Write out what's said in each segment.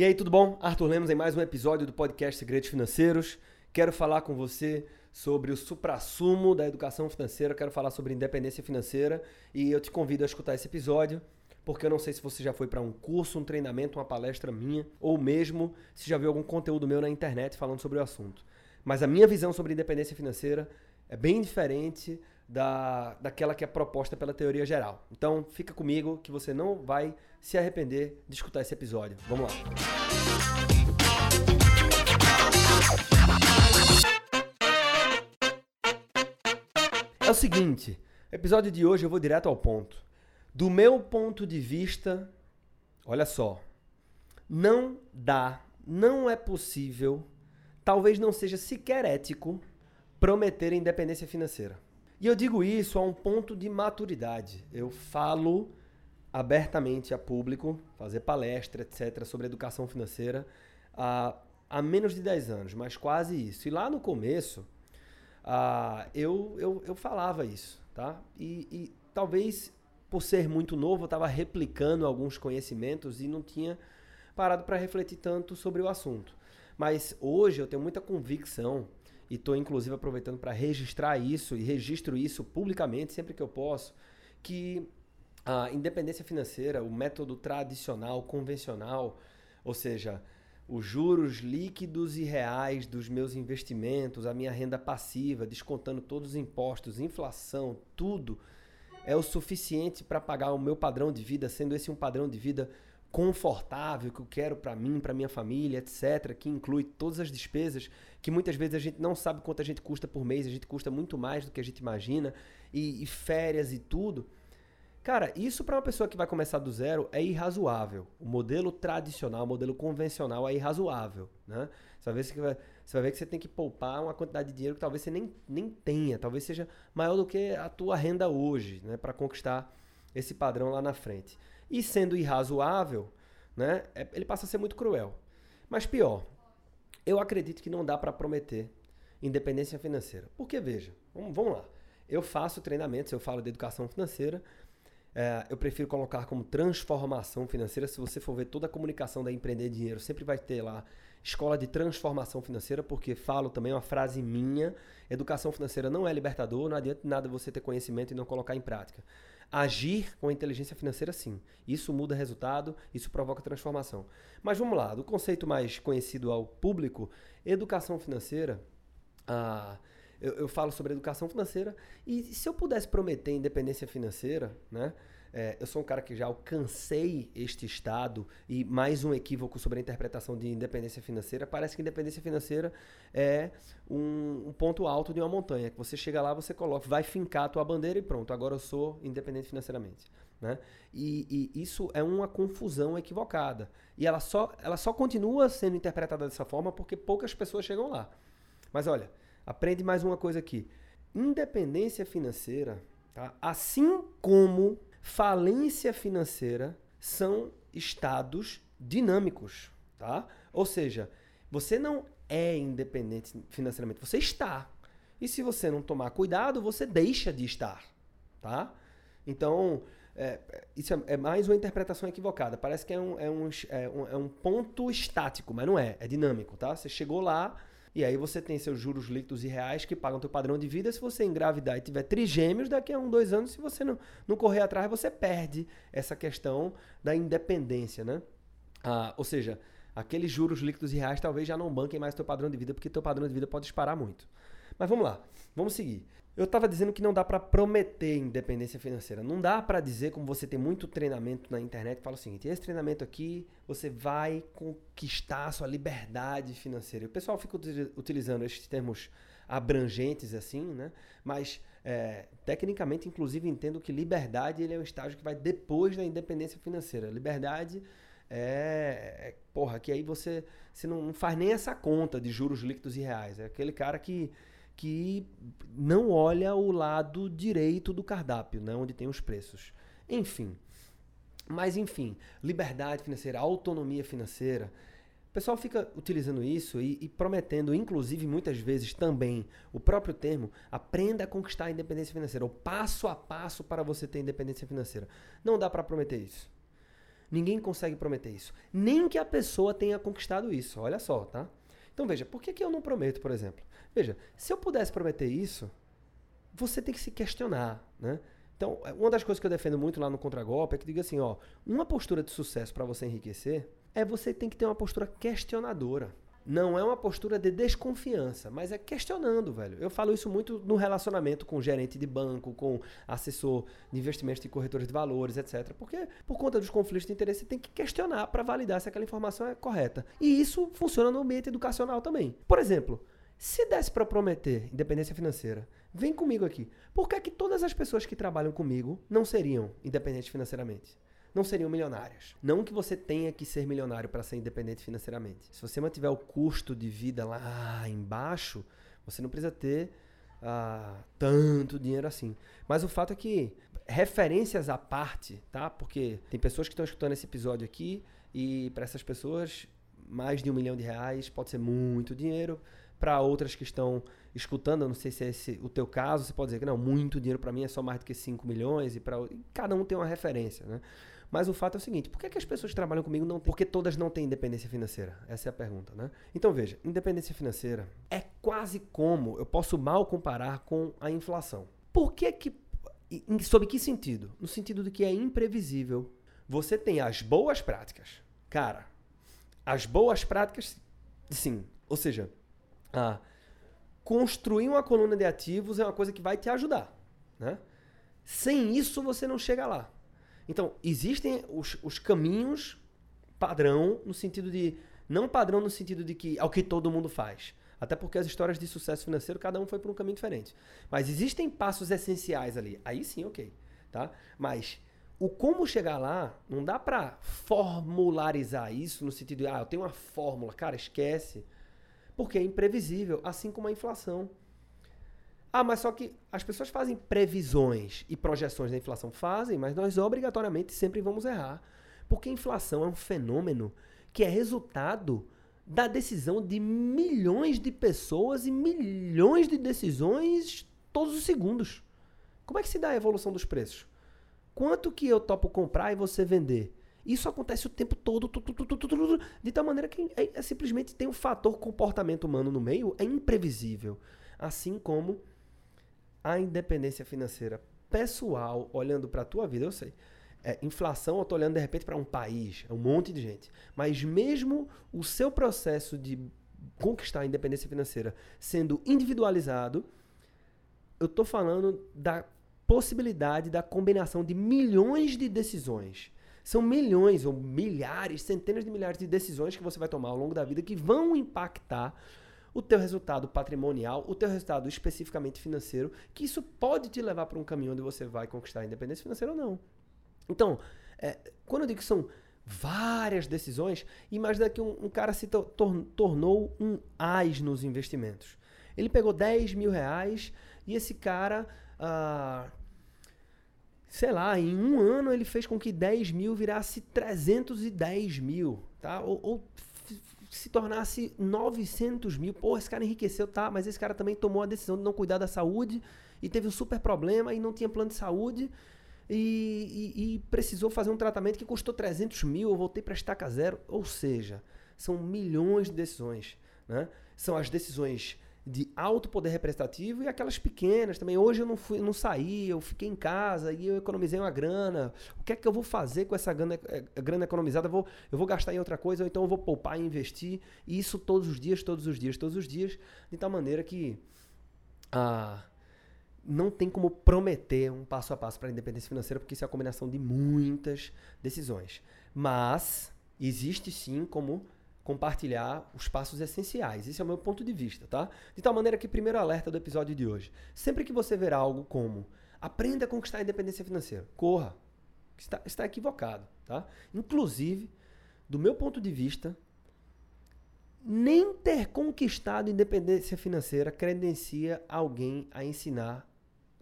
E aí, tudo bom? Arthur Lemos em mais um episódio do podcast Segredos Financeiros. Quero falar com você sobre o suprassumo da educação financeira, quero falar sobre independência financeira e eu te convido a escutar esse episódio, porque eu não sei se você já foi para um curso, um treinamento, uma palestra minha, ou mesmo se já viu algum conteúdo meu na internet falando sobre o assunto. Mas a minha visão sobre independência financeira é bem diferente da, daquela que é proposta pela teoria geral. Então, fica comigo que você não vai se arrepender de escutar esse episódio. Vamos lá. É o seguinte, episódio de hoje eu vou direto ao ponto. Do meu ponto de vista, olha só, não dá, não é possível, talvez não seja sequer ético prometer independência financeira. E eu digo isso a um ponto de maturidade. Eu falo abertamente a público, fazer palestra, etc., sobre educação financeira há, há menos de 10 anos, mas quase isso. E lá no começo, uh, eu, eu, eu falava isso, tá? E, e talvez por ser muito novo, eu estava replicando alguns conhecimentos e não tinha parado para refletir tanto sobre o assunto. Mas hoje eu tenho muita convicção e estou inclusive aproveitando para registrar isso e registro isso publicamente sempre que eu posso, que a independência financeira, o método tradicional, convencional, ou seja, os juros líquidos e reais dos meus investimentos, a minha renda passiva, descontando todos os impostos, inflação, tudo, é o suficiente para pagar o meu padrão de vida, sendo esse um padrão de vida confortável que eu quero para mim, para minha família, etc, que inclui todas as despesas que muitas vezes a gente não sabe quanto a gente custa por mês, a gente custa muito mais do que a gente imagina e, e férias e tudo. Cara, isso para uma pessoa que vai começar do zero é irrazoável. O modelo tradicional, o modelo convencional é irrazoável, né? Você vai, ver que você vai ver que você tem que poupar uma quantidade de dinheiro que talvez você nem, nem tenha, talvez seja maior do que a tua renda hoje, né? Para conquistar esse padrão lá na frente. E sendo irrazoável, né, é, ele passa a ser muito cruel. Mas pior, eu acredito que não dá para prometer independência financeira. Porque, veja, vamos, vamos lá. Eu faço treinamentos, eu falo de educação financeira, é, eu prefiro colocar como transformação financeira. Se você for ver toda a comunicação da Empreender Dinheiro, sempre vai ter lá escola de transformação financeira, porque falo também uma frase minha: educação financeira não é libertador, não adianta nada você ter conhecimento e não colocar em prática. Agir com a inteligência financeira, sim. Isso muda resultado, isso provoca transformação. Mas vamos lá, do conceito mais conhecido ao público, educação financeira. Ah, eu, eu falo sobre educação financeira e se eu pudesse prometer independência financeira, né? É, eu sou um cara que já alcancei este estado e mais um equívoco sobre a interpretação de independência financeira. Parece que independência financeira é um, um, ponto alto de uma montanha. Que você chega lá, você coloca, vai fincar a tua bandeira e pronto, agora eu sou independente financeiramente. Né? E, e, isso é uma confusão equivocada. E ela só, ela só continua sendo interpretada dessa forma porque poucas pessoas chegam lá. Mas olha, aprende mais uma coisa aqui. Independência financeira, tá? assim como falência financeira são estados dinâmicos, tá? Ou seja, você não é independente financeiramente, você está. E se você não tomar cuidado, você deixa de estar, tá? Então, é, isso é, é, mais uma interpretação equivocada. Parece que é um, é, um, é, um, é um ponto estático, mas não é. É dinâmico, tá? Você chegou lá, e aí você tem seus juros líquidos e reais que pagam teu padrão de vida. Se você engravidar e tiver trigêmeos, daqui a um, dois anos, se você não, não correr atrás, você perde essa questão da independência, né? Ah, ou seja, aqueles juros líquidos e reais talvez já não banquem mais teu padrão de vida, porque teu padrão de vida pode disparar muito. Mas vamos lá, vamos seguir. Eu estava dizendo que não dá para prometer independência financeira. Não dá para dizer, como você tem muito treinamento na internet, fala o seguinte: esse treinamento aqui você vai conquistar a sua liberdade financeira. O pessoal fica utilizando esses termos abrangentes assim, né? Mas é, tecnicamente, inclusive, entendo que liberdade ele é um estágio que vai depois da independência financeira. Liberdade é, é porra, que aí você, você não faz nem essa conta de juros líquidos e reais. É aquele cara que que não olha o lado direito do cardápio, né, onde tem os preços. Enfim. Mas enfim, liberdade financeira, autonomia financeira. O pessoal fica utilizando isso e, e, prometendo, inclusive muitas vezes também, o próprio termo, aprenda a conquistar a independência financeira, o passo a passo para você ter independência financeira. Não dá para prometer isso. Ninguém consegue prometer isso. Nem que a pessoa tenha conquistado isso. Olha só, tá? Então veja, por que, que eu não prometo, por exemplo? Veja, se eu pudesse prometer isso, você tem que se questionar, né? Então, é, uma das coisas que eu defendo muito lá no Contragolpe é que diga assim, ó, uma postura de sucesso para você enriquecer é você tem que ter uma postura questionadora. Não é uma postura de desconfiança, mas é questionando, velho. Eu falo isso muito no relacionamento com gerente de banco, com assessor de investimentos de corretores de valores, etc. Porque por conta dos conflitos de interesse, você tem que questionar para validar se aquela informação é correta. E isso funciona no ambiente educacional também. Por exemplo, se desse para prometer independência financeira, vem comigo aqui. Por que, é que todas as pessoas que trabalham comigo não seriam independentes financeiramente? não seriam milionárias. Não que você tenha que ser milionário para ser independente financeiramente. Se você mantiver o custo de vida lá embaixo, você não precisa ter ah, tanto dinheiro assim. Mas o fato é que, referências à parte, tá? Porque tem pessoas que estão escutando esse episódio aqui e para essas pessoas, mais de um milhão de reais pode ser muito dinheiro. Para outras que estão escutando, eu não sei se é esse o teu caso, você pode dizer que não, muito dinheiro para mim é só mais do que 5 milhões e para cada um tem uma referência, né? Mas o fato é o seguinte: por que, é que as pessoas que trabalham comigo não? Porque todas não têm independência financeira. Essa é a pergunta, né? Então veja, independência financeira é quase como eu posso mal comparar com a inflação. Por que que. Sob que sentido? No sentido de que é imprevisível. Você tem as boas práticas. Cara, as boas práticas, sim. Ou seja, a construir uma coluna de ativos é uma coisa que vai te ajudar. Né? Sem isso, você não chega lá. Então, existem os, os caminhos padrão, no sentido de. Não padrão no sentido de que é o que todo mundo faz. Até porque as histórias de sucesso financeiro, cada um foi por um caminho diferente. Mas existem passos essenciais ali. Aí sim, ok. Tá? Mas o como chegar lá, não dá para formularizar isso no sentido de, ah, eu tenho uma fórmula. Cara, esquece. Porque é imprevisível, assim como a inflação. Ah, mas só que as pessoas fazem previsões e projeções da inflação. Fazem, mas nós obrigatoriamente sempre vamos errar. Porque a inflação é um fenômeno que é resultado da decisão de milhões de pessoas e milhões de decisões todos os segundos. Como é que se dá a evolução dos preços? Quanto que eu topo comprar e você vender? Isso acontece o tempo todo, tudo, tudo, tudo, de tal maneira que é, é, simplesmente tem um fator comportamento humano no meio, é imprevisível. Assim como a independência financeira pessoal, olhando para a tua vida, eu sei. É, inflação, eu estou olhando de repente para um país, é um monte de gente. Mas mesmo o seu processo de conquistar a independência financeira sendo individualizado, eu estou falando da possibilidade da combinação de milhões de decisões. São milhões ou milhares, centenas de milhares de decisões que você vai tomar ao longo da vida que vão impactar o teu resultado patrimonial, o teu resultado especificamente financeiro, que isso pode te levar para um caminho onde você vai conquistar a independência financeira ou não. Então, é, quando eu digo que são várias decisões, imagina que um, um cara se to tor tornou um AIS nos investimentos. Ele pegou 10 mil reais e esse cara, ah, sei lá, em um ano ele fez com que 10 mil virasse 310 mil, tá? Ou, ou se tornasse 900 mil. Pô, esse cara enriqueceu, tá? Mas esse cara também tomou a decisão de não cuidar da saúde e teve um super problema e não tinha plano de saúde e, e, e precisou fazer um tratamento que custou 300 mil. Eu voltei para estaca zero. Ou seja, são milhões de decisões. Né? São as decisões de alto poder representativo e aquelas pequenas também. Hoje eu não fui, não saí, eu fiquei em casa e eu economizei uma grana. O que é que eu vou fazer com essa grana, eh, grana economizada? Eu vou, eu vou gastar em outra coisa ou então eu vou poupar e investir. E isso todos os dias, todos os dias, todos os dias, de tal maneira que ah, não tem como prometer um passo a passo para a independência financeira, porque isso é a combinação de muitas decisões. Mas existe sim como compartilhar os passos essenciais. Esse é o meu ponto de vista, tá? De tal maneira que, primeiro alerta do episódio de hoje. Sempre que você ver algo como aprenda a conquistar a independência financeira, corra. Está, está equivocado, tá? Inclusive, do meu ponto de vista, nem ter conquistado independência financeira credencia alguém a ensinar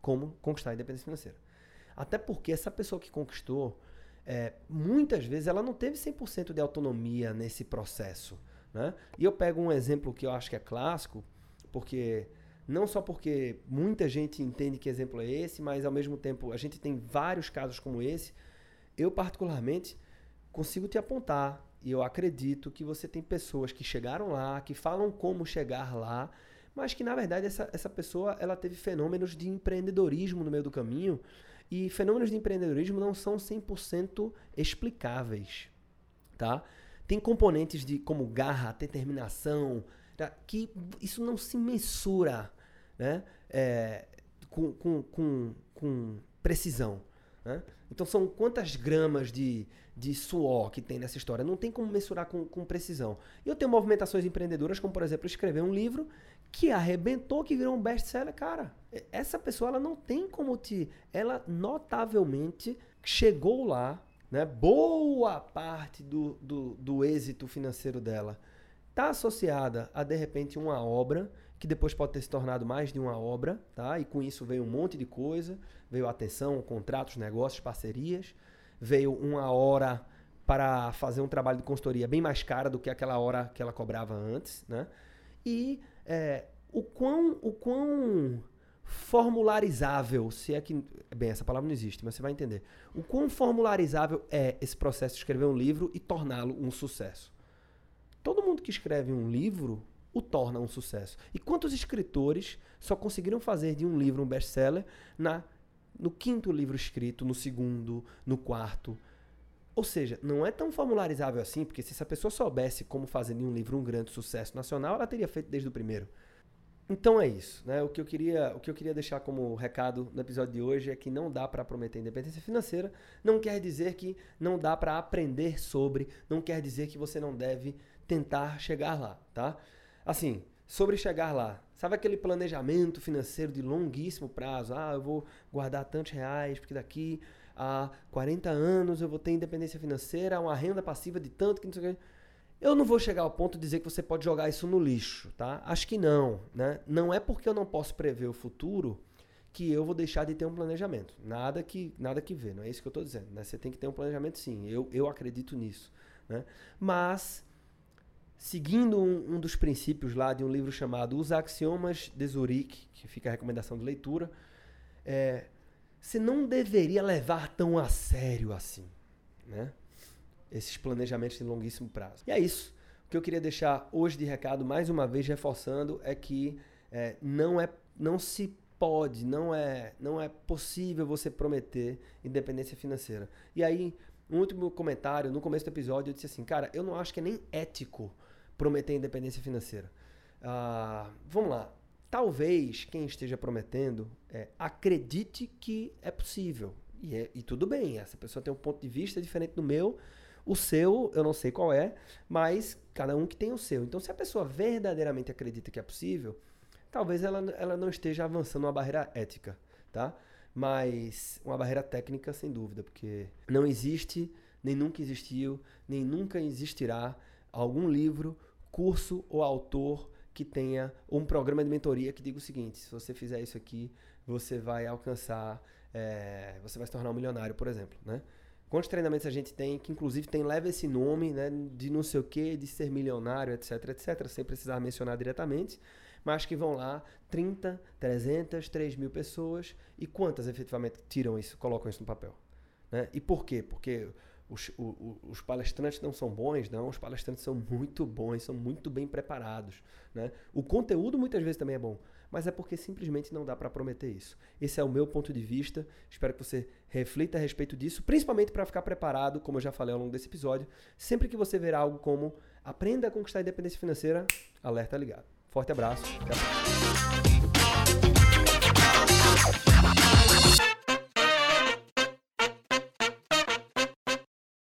como conquistar a independência financeira. Até porque essa pessoa que conquistou, é, muitas vezes ela não teve 100% de autonomia nesse processo. Né? E eu pego um exemplo que eu acho que é clássico, porque não só porque muita gente entende que exemplo é esse, mas ao mesmo tempo a gente tem vários casos como esse. Eu, particularmente, consigo te apontar e eu acredito que você tem pessoas que chegaram lá, que falam como chegar lá, mas que na verdade essa, essa pessoa ela teve fenômenos de empreendedorismo no meio do caminho e fenômenos de empreendedorismo não são 100% explicáveis, tá? Tem componentes de como garra, determinação, tá? que isso não se mensura, né? É, com, com, com, com precisão. Né? Então são quantas gramas de, de suor que tem nessa história? Não tem como mensurar com, com precisão. E eu tenho movimentações empreendedoras, como por exemplo escrever um livro que arrebentou, que virou um best-seller. Cara, essa pessoa ela não tem como te... Ela notavelmente chegou lá, né? boa parte do, do, do êxito financeiro dela está associada a, de repente, uma obra que depois pode ter se tornado mais de uma obra, tá? E com isso veio um monte de coisa, veio atenção, contratos, negócios, parcerias, veio uma hora para fazer um trabalho de consultoria bem mais cara do que aquela hora que ela cobrava antes, né? E é, o quão, o quão formularizável, se é que. Bem, essa palavra não existe, mas você vai entender. O quão formularizável é esse processo de escrever um livro e torná-lo um sucesso. Todo mundo que escreve um livro o torna um sucesso. E quantos escritores só conseguiram fazer de um livro um best-seller na no quinto livro escrito, no segundo, no quarto? Ou seja, não é tão formularizável assim, porque se essa pessoa soubesse como fazer de um livro um grande sucesso nacional, ela teria feito desde o primeiro. Então é isso, né? O que eu queria, o que eu queria deixar como recado no episódio de hoje é que não dá para prometer independência financeira, não quer dizer que não dá para aprender sobre, não quer dizer que você não deve tentar chegar lá, tá? Assim, sobre chegar lá, sabe aquele planejamento financeiro de longuíssimo prazo? Ah, eu vou guardar tantos reais, porque daqui a 40 anos eu vou ter independência financeira, uma renda passiva de tanto que não sei o que. Eu não vou chegar ao ponto de dizer que você pode jogar isso no lixo, tá? Acho que não, né? Não é porque eu não posso prever o futuro que eu vou deixar de ter um planejamento. Nada que nada que ver, não é isso que eu estou dizendo. Né? Você tem que ter um planejamento sim, eu, eu acredito nisso. Né? Mas seguindo um, um, dos princípios lá de um livro chamado Os Axiomas de Zurique, que fica a recomendação de leitura, é, você não deveria levar tão a sério assim, né? Esses planejamentos de longuíssimo prazo. E é isso. O que eu queria deixar hoje de recado, mais uma vez reforçando, é que é, não é, não se pode, não é, não é possível você prometer independência financeira. E aí, um último comentário, no começo do episódio, eu disse assim, cara, eu não acho que é nem ético prometer independência financeira. Ah, vamos lá. Talvez quem esteja prometendo é, acredite que é possível. E, é, e tudo bem, essa pessoa tem um ponto de vista diferente do meu. O seu, eu não sei qual é, mas cada um que tem o seu. Então, se a pessoa verdadeiramente acredita que é possível, talvez ela, ela não esteja avançando uma barreira ética, tá? Mas uma barreira técnica, sem dúvida, porque não existe, nem nunca existiu, nem nunca existirá algum livro, curso ou autor que tenha um programa de mentoria que diga o seguinte: se você fizer isso aqui, você vai alcançar, é, você vai se tornar um milionário, por exemplo, né? Quantos treinamentos a gente tem que inclusive tem leva esse nome, né, de não sei o que, de ser milionário, etc, etc, sem precisar mencionar diretamente, mas que vão lá 30, 300, 3 mil pessoas e quantas efetivamente tiram isso, colocam isso no papel, né? E por quê? Porque os, os, palestrantes não são bons, não. Os palestrantes são muito bons, são muito bem preparados. Né? O conteúdo muitas vezes também é bom, mas é porque simplesmente não dá para prometer isso. Esse é o meu ponto de vista. Espero que você reflita a respeito disso, principalmente para ficar preparado, como eu já falei ao longo desse episódio. Sempre que você ver algo como aprenda a conquistar a independência financeira, alerta ligado. Forte abraço. Até mais.